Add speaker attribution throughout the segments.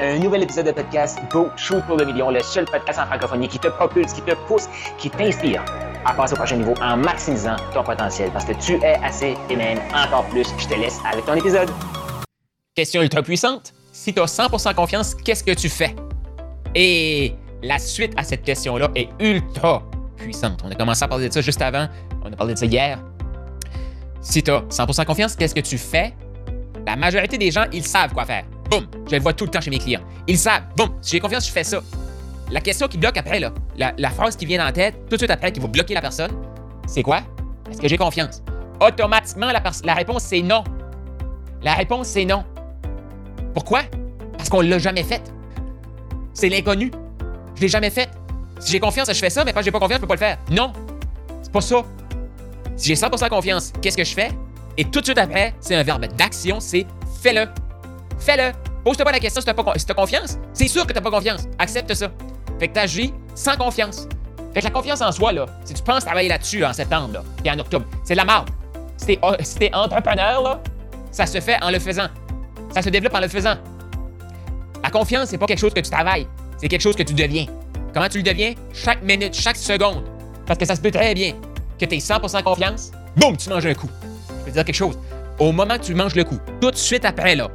Speaker 1: Un nouvel épisode de podcast Go Shoot pour le million, le seul podcast en francophonie qui te propulse, qui te pousse, qui t'inspire à passer au prochain niveau en maximisant ton potentiel parce que tu es assez et même encore plus. Je te laisse avec ton épisode.
Speaker 2: Question ultra puissante. Si tu as 100% confiance, qu'est-ce que tu fais? Et la suite à cette question-là est ultra puissante. On a commencé à parler de ça juste avant. On a parlé de ça hier. Si tu as 100% confiance, qu'est-ce que tu fais? La majorité des gens, ils savent quoi faire. Boum! Je le vois tout le temps chez mes clients. Ils savent. Boum! Si j'ai confiance, je fais ça. La question qui bloque après, là, la, phrase qui vient en tête, tout de suite après, qui va bloquer la personne, c'est quoi? Est-ce que j'ai confiance? Automatiquement, la, réponse, c'est non. La réponse, c'est non. Pourquoi? Parce qu'on ne l'a jamais fait. C'est l'inconnu. Je l'ai jamais fait. Si j'ai confiance, je fais ça, mais quand j'ai pas confiance, je peux pas le faire. Non. C'est pas ça. Si j'ai 100% confiance, qu'est-ce que je fais? Et tout de suite après, c'est un verbe d'action, c'est fais-le. Fais-le. Pose-toi pas la question si t'as, pas, confiance. C'est sûr que t'as pas confiance. Accepte ça. Fait que t'agis sans confiance. Fait que la confiance en soi, là, si tu penses travailler là-dessus en septembre, là, et en octobre, c'est de la merde. Si t'es, si t'es entrepreneur, là, ça se fait en le faisant. Ça se développe en le faisant. La confiance, c'est pas quelque chose que tu travailles. C'est quelque chose que tu deviens. Comment tu le deviens? Chaque minute, chaque seconde. Parce que ça se peut très bien que tu aies 100% confiance, boum, tu manges un coup. Je peux te dire quelque chose. Au moment que tu manges le coup, tout de suite après, là,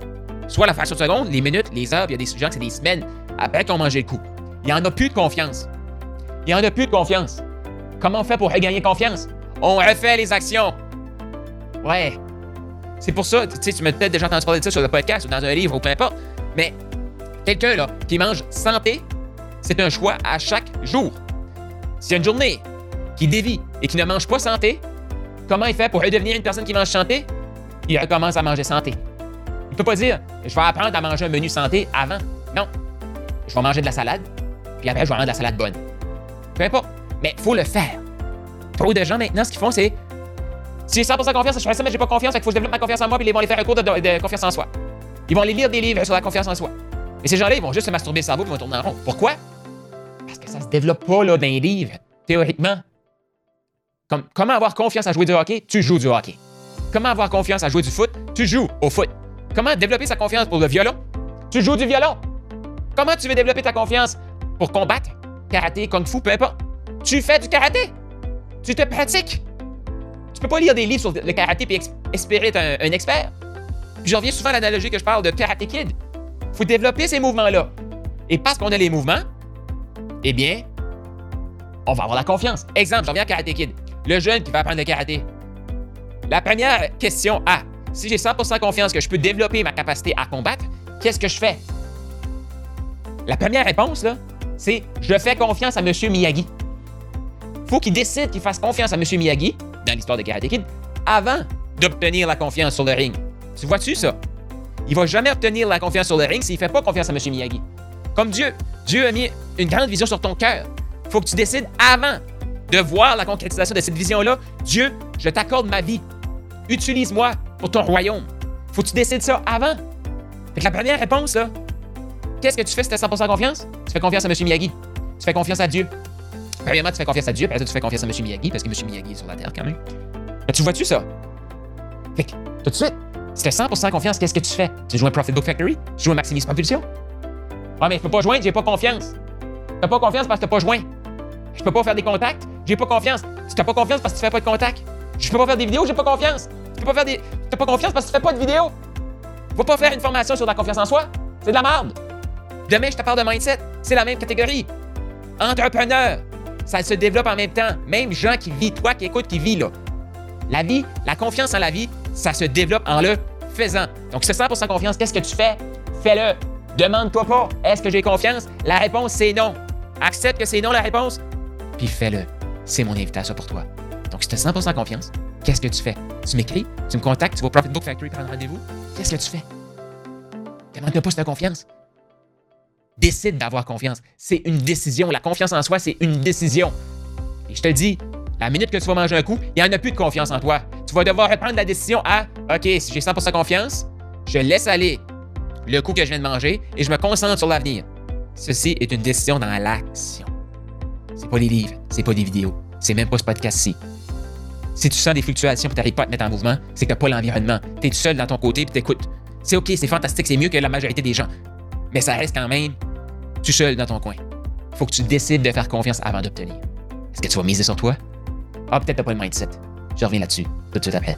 Speaker 2: soit la fraction de seconde, les minutes, les heures, il y a des gens que c'est des semaines après qu'on mangé le coup. Il n'y en a plus de confiance. Il n'y en a plus de confiance. Comment on fait pour regagner confiance? On refait les actions. Ouais. C'est pour ça, tu sais, tu m'as peut-être déjà entendu de ça sur le podcast ou dans un livre ou peu importe, mais quelqu'un là qui mange santé, c'est un choix à chaque jour. S'il y a une journée qui dévie et qui ne mange pas santé, comment il fait pour redevenir une personne qui mange santé? Il recommence à manger santé. Peut pas dire je vais apprendre à manger un menu santé avant. Non. Je vais manger de la salade, puis après, je vais de la salade bonne. Peu importe. Mais il faut le faire. Trop de gens maintenant, ce qu'ils font, c'est si j'ai 100% confiance, je fais ça, mais j'ai pas confiance, il faut que je développe ma confiance en moi, puis ils vont aller faire un cours de, confiance en soi. Ils vont aller lire des livres sur la confiance en soi. Et ces gens-là, ils vont juste se masturber le cerveau, puis ils vont tourner en rond. Pourquoi? Parce que ça se développe pas là, dans les livres, théoriquement. Comme, comment avoir confiance à jouer du hockey? Tu joues du hockey. Comment avoir confiance à jouer du foot? Tu joues au foot. Comment développer sa confiance pour le violon? Tu joues du violon. Comment tu veux développer ta confiance pour combattre? Karaté, kung fu, peu importe. Tu fais du karaté. Tu te pratiques. Tu peux pas lire des livres sur le karaté et espérer être un, expert. Puis je reviens souvent à l'analogie que je parle de Karate Kid. faut développer ces mouvements-là. Et parce qu'on a les mouvements, eh bien, on va avoir la confiance. Exemple, je reviens à Karate Kid. Le jeune qui va apprendre le karaté. La première question A. Si j'ai 100% confiance que je peux développer ma capacité à combattre, qu'est-ce que je fais? La première réponse, c'est je fais confiance à M. Miyagi. Faut qu'il décide qu'il fasse confiance à M. Miyagi, dans l'histoire de Karate Kid, avant d'obtenir la confiance sur le ring. Tu vois-tu ça? Il va jamais obtenir la confiance sur le ring s'il fait pas confiance à M. Miyagi. Comme Dieu. Dieu a mis une grande vision sur ton cœur. Faut que tu décides avant de voir la concrétisation de cette vision-là. Dieu, je t'accorde ma vie. Utilise-moi pour ton royaume. Faut que tu décides ça avant. Fait que la première réponse, là, qu'est-ce que tu fais si tu as 100% confiance? Tu fais confiance à M. Miyagi. Tu fais confiance à Dieu. Premièrement, tu fais confiance à Dieu, puis après, tu fais confiance à M. Miyagi, parce que M. Miyagi est sur la terre quand même. Mais tu vois-tu ça? Fait que, tout de suite, si tu as 100% confiance, qu'est-ce que tu fais? Tu joues un Profit Book Factory? Tu joues un Maximise Propulsion? Ah, mais je peux pas joindre, j'ai pas confiance. T'as pas confiance parce que t'as pas joint. Je peux pas faire des contacts, j'ai pas confiance. Tu t'as pas confiance parce que tu fais pas de contacts. Je peux pas faire des vidéos, j'ai pas confiance. Tu peux pas faire des. T'as pas confiance parce que tu fais pas de vidéos. Faut pas faire une formation sur la confiance en soi. C'est de la merde. Demain, je te parle de mindset. C'est la même catégorie. Entrepreneur. Ça se développe en même temps. Même gens qui vivent, toi qui écoutes, qui vit là. La vie, la confiance en la vie, ça se développe en le faisant. Donc, c'est 100% confiance. Qu'est-ce que tu fais? Fais-le. Demande-toi pas, est-ce que j'ai confiance? La réponse, c'est non. Accepte que c'est non la réponse, puis fais-le. C'est mon invitation pour toi. Donc, si tu as 100% confiance, qu'est-ce que tu fais? Tu m'écris, tu me contactes, tu vas au Profit Book Factory prendre rendez-vous. Qu'est-ce que tu fais? Demande-toi pas si tu as confiance. Décide d'avoir confiance. C'est une décision. La confiance en soi, c'est une décision. Et je te dis, la minute que tu vas manger un coup, il n'y en a plus de confiance en toi. Tu vas devoir reprendre la décision à OK, si j'ai 100% confiance, je laisse aller le coup que je viens de manger et je me concentre sur l'avenir. Ceci est une décision dans l'action. C'est pas des livres, c'est pas des vidéos, c'est même pas ce podcast-ci. Si tu sens des fluctuations et tu n'arrives pas à te mettre en mouvement, c'est que tu pas l'environnement. Tu es seul dans ton côté et t'écoutes. C'est OK, c'est fantastique, c'est mieux que la majorité des gens. Mais ça reste quand même tout seul dans ton coin. Faut que tu décides de faire confiance avant d'obtenir. Est-ce que tu vas miser sur toi? Ah, peut-être t'as pas le mindset. Je reviens là-dessus tout de suite après.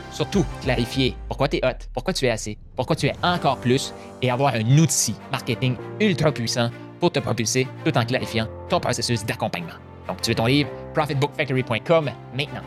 Speaker 2: Surtout, clarifier pourquoi tu es hot, pourquoi tu es assez, pourquoi tu es encore plus et avoir un outil marketing ultra puissant pour te propulser tout en clarifiant ton processus d'accompagnement. Donc, tu veux ton livre, profitbookfactory.com maintenant.